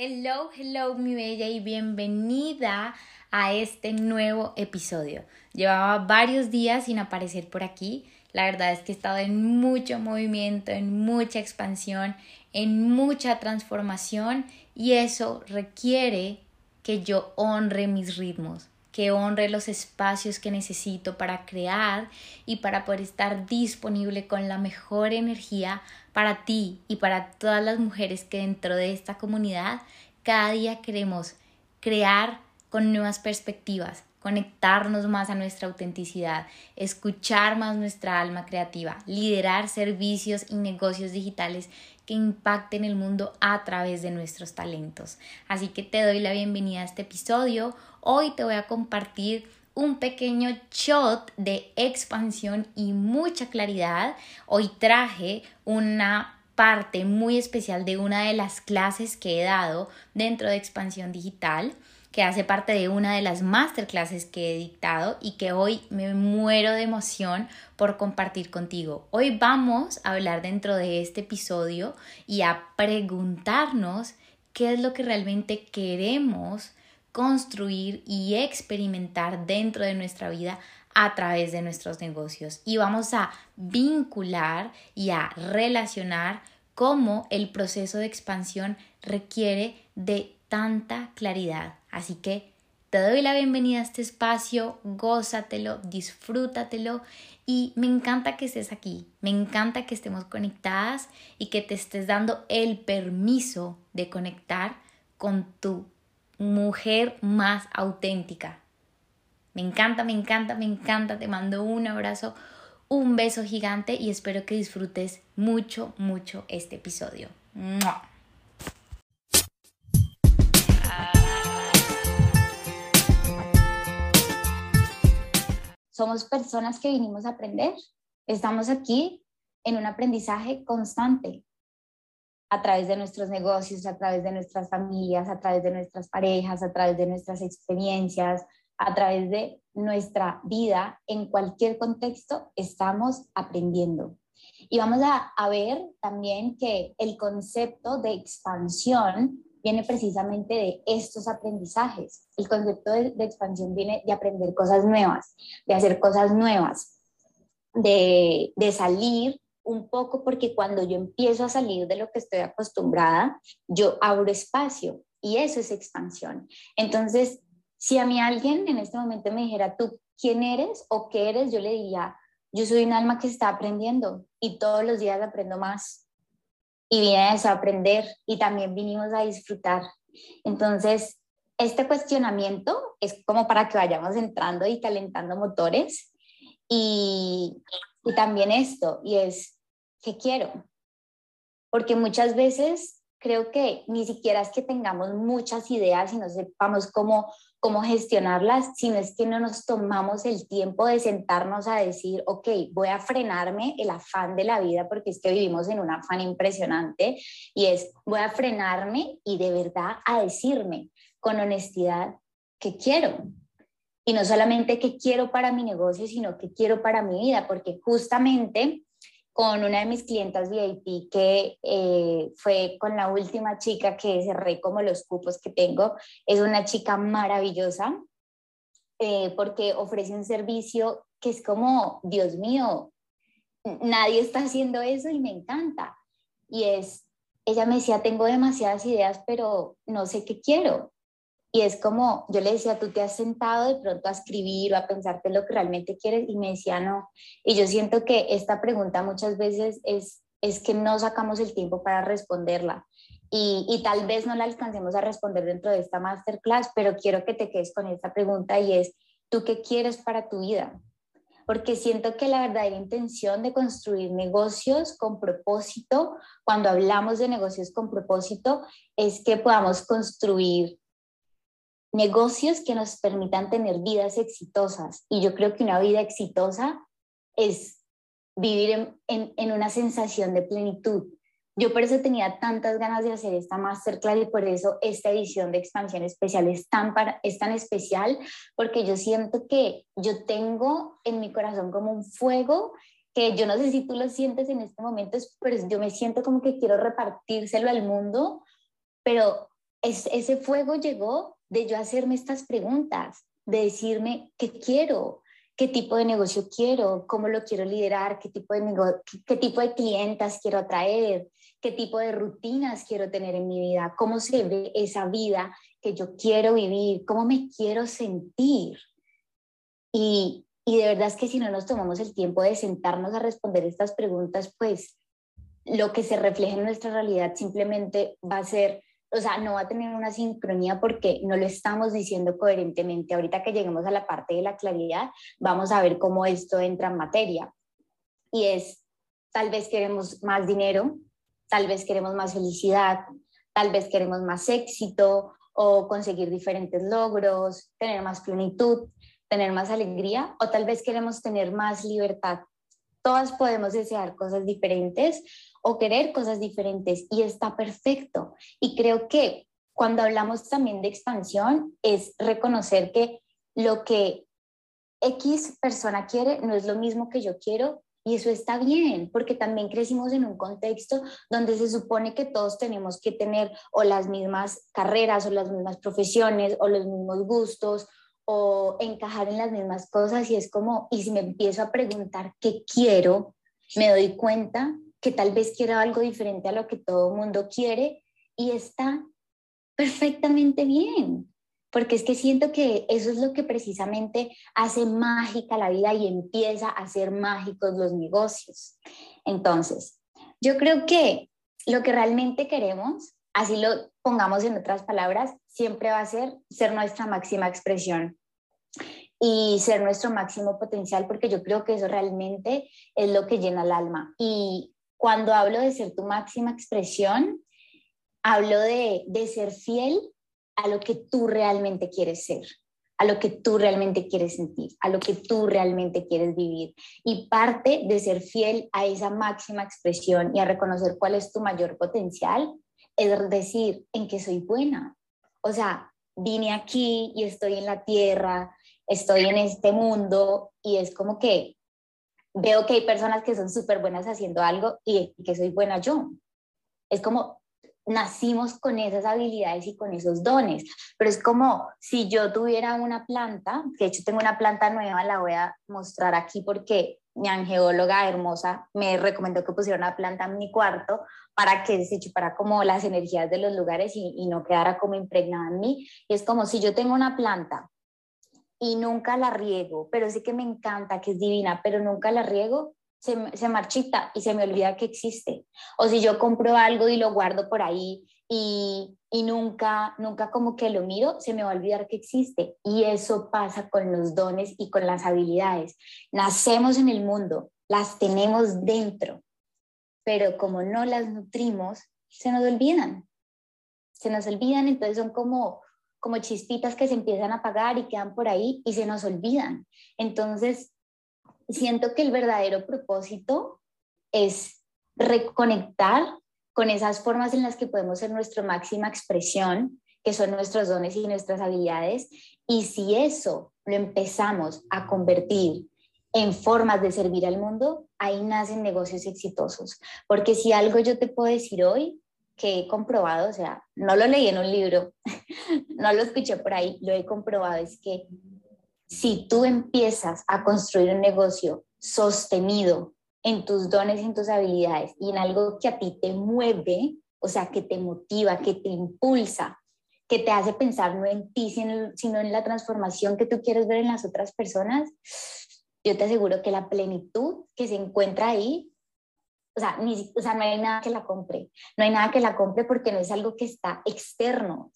Hello, hello mi bella y bienvenida a este nuevo episodio. Llevaba varios días sin aparecer por aquí. La verdad es que he estado en mucho movimiento, en mucha expansión, en mucha transformación y eso requiere que yo honre mis ritmos, que honre los espacios que necesito para crear y para poder estar disponible con la mejor energía para ti y para todas las mujeres que dentro de esta comunidad cada día queremos crear con nuevas perspectivas, conectarnos más a nuestra autenticidad, escuchar más nuestra alma creativa, liderar servicios y negocios digitales que impacten el mundo a través de nuestros talentos. Así que te doy la bienvenida a este episodio. Hoy te voy a compartir un pequeño shot de expansión y mucha claridad. Hoy traje una parte muy especial de una de las clases que he dado dentro de expansión digital que hace parte de una de las masterclasses que he dictado y que hoy me muero de emoción por compartir contigo. Hoy vamos a hablar dentro de este episodio y a preguntarnos qué es lo que realmente queremos construir y experimentar dentro de nuestra vida a través de nuestros negocios y vamos a vincular y a relacionar cómo el proceso de expansión requiere de tanta claridad. Así que te doy la bienvenida a este espacio, gózatelo, disfrútatelo y me encanta que estés aquí, me encanta que estemos conectadas y que te estés dando el permiso de conectar con tu mujer más auténtica. Me encanta, me encanta, me encanta. Te mando un abrazo, un beso gigante y espero que disfrutes mucho, mucho este episodio. Somos personas que vinimos a aprender. Estamos aquí en un aprendizaje constante a través de nuestros negocios, a través de nuestras familias, a través de nuestras parejas, a través de nuestras experiencias, a través de nuestra vida, en cualquier contexto, estamos aprendiendo. Y vamos a, ver también que el concepto de expansión viene precisamente de estos aprendizajes. El concepto de, expansión viene de aprender cosas nuevas, de hacer cosas nuevas, de salir un poco, porque cuando yo empiezo a salir de lo que estoy acostumbrada, yo abro espacio y eso es expansión. Entonces, si a mí alguien en este momento me dijera, tú, ¿quién eres o qué eres? Yo le diría, yo soy un alma que está aprendiendo y todos los días aprendo más. Y viene a aprender y también vinimos a disfrutar. Entonces, este cuestionamiento es como para que vayamos entrando y calentando motores. Y, y también esto, y es, ¿qué quiero? Porque muchas veces creo que ni siquiera es que tengamos muchas ideas y no sepamos cómo cómo gestionarlas, sino es que no nos tomamos el tiempo de sentarnos a decir, ok, voy a frenarme el afán de la vida, porque es que vivimos en un afán impresionante, y es, voy a frenarme y de verdad a decirme con honestidad qué quiero. Y no solamente qué quiero para mi negocio, sino qué quiero para mi vida, porque justamente con una de mis clientas VIP que eh, fue con la última chica que cerré como los cupos que tengo. Es una chica maravillosa eh, porque ofrece un servicio que es como, Dios mío, nadie está haciendo eso y me encanta. Y es, ella me decía, tengo demasiadas ideas, pero no sé qué quiero. Y es como, yo le decía, tú te has sentado de pronto a escribir o a pensarte lo que realmente quieres y me decía, no. Y yo siento que esta pregunta muchas veces es, es que no sacamos el tiempo para responderla. Y, y, tal vez no la alcancemos a responder dentro de esta masterclass, pero quiero que te quedes con esta pregunta y es, ¿tú qué quieres para tu vida? Porque siento que la verdadera intención de construir negocios con propósito, cuando hablamos de negocios con propósito, es que podamos construir negocios que nos permitan tener vidas exitosas. Y yo creo que una vida exitosa es vivir en, una sensación de plenitud. Yo por eso tenía tantas ganas de hacer esta masterclass y por eso esta edición de expansión especial es tan, es tan especial, porque yo siento que yo tengo en mi corazón como un fuego que yo no sé si tú lo sientes en este momento, pero yo me siento como que quiero repartírselo al mundo, pero es, ese fuego llegó de yo hacerme estas preguntas, de decirme qué quiero, qué tipo de negocio quiero, cómo lo quiero liderar, qué tipo de, qué, tipo de clientas quiero atraer, qué tipo de rutinas quiero tener en mi vida, cómo se ve esa vida que yo quiero vivir, cómo me quiero sentir. Y, y de verdad es que si no nos tomamos el tiempo de sentarnos a responder estas preguntas, pues lo que se refleja en nuestra realidad simplemente va a ser o sea, no va a tener una sincronía porque no lo estamos diciendo coherentemente. Ahorita que lleguemos a la parte de la claridad, vamos a ver cómo esto entra en materia. Y es, tal vez queremos más dinero, tal vez queremos más felicidad, tal vez queremos más éxito o conseguir diferentes logros, tener más plenitud, tener más alegría o tal vez queremos tener más libertad. Todas podemos desear cosas diferentes o querer cosas diferentes y está perfecto. Y creo que cuando hablamos también de expansión es reconocer que lo que X persona quiere no es lo mismo que yo quiero y eso está bien, porque también crecimos en un contexto donde se supone que todos tenemos que tener o las mismas carreras o las mismas profesiones o los mismos gustos o encajar en las mismas cosas y es como, y si me empiezo a preguntar qué quiero, me doy cuenta que tal vez quiera algo diferente a lo que todo el mundo quiere y está perfectamente bien, porque es que siento que eso es lo que precisamente hace mágica la vida y empieza a hacer mágicos los negocios. Entonces, yo creo que lo que realmente queremos, así lo pongamos en otras palabras, siempre va a ser ser nuestra máxima expresión y ser nuestro máximo potencial, porque yo creo que eso realmente es lo que llena el alma. Y cuando hablo de ser tu máxima expresión, hablo de, ser fiel a lo que tú realmente quieres ser, a lo que tú realmente quieres sentir, a lo que tú realmente quieres vivir. Y parte de ser fiel a esa máxima expresión y a reconocer cuál es tu mayor potencial es decir, en que soy buena. O sea, vine aquí y estoy en la tierra, estoy en este mundo y es como que veo que hay personas que son súper buenas haciendo algo y que soy buena yo. Es como nacimos con esas habilidades y con esos dones, pero es como si yo tuviera una planta, que de hecho tengo una planta nueva, la voy a mostrar aquí porque mi angeóloga hermosa me recomendó que pusiera una planta en mi cuarto para que se chupara como las energías de los lugares y, no quedara como impregnada en mí. Y es como si yo tengo una planta y nunca la riego, pero sí que me encanta, que es divina, pero nunca la riego, se, se, marchita y se me olvida que existe. O si yo compro algo y lo guardo por ahí y, y, nunca, nunca como que lo miro, se me va a olvidar que existe. Y eso pasa con los dones y con las habilidades. Nacemos en el mundo, las tenemos dentro, pero como no las nutrimos, se nos olvidan. Se nos olvidan, entonces son como como chispitas que se empiezan a apagar y quedan por ahí y se nos olvidan. Entonces, siento que el verdadero propósito es reconectar con esas formas en las que podemos ser nuestra máxima expresión, que son nuestros dones y nuestras habilidades. Y si eso lo empezamos a convertir en formas de servir al mundo, ahí nacen negocios exitosos. Porque si algo yo te puedo decir hoy que he comprobado, o sea, no lo leí en un libro, no lo escuché por ahí, lo he comprobado, es que si tú empiezas a construir un negocio sostenido en tus dones en tus habilidades y en algo que a ti te mueve, o sea, que te motiva, que te impulsa, que te hace pensar no en ti, sino en la transformación que tú quieres ver en las otras personas, yo te aseguro que la plenitud que se encuentra ahí o sea, ni, o sea, no hay nada que la compre, no hay nada que la compre porque no es algo que está externo,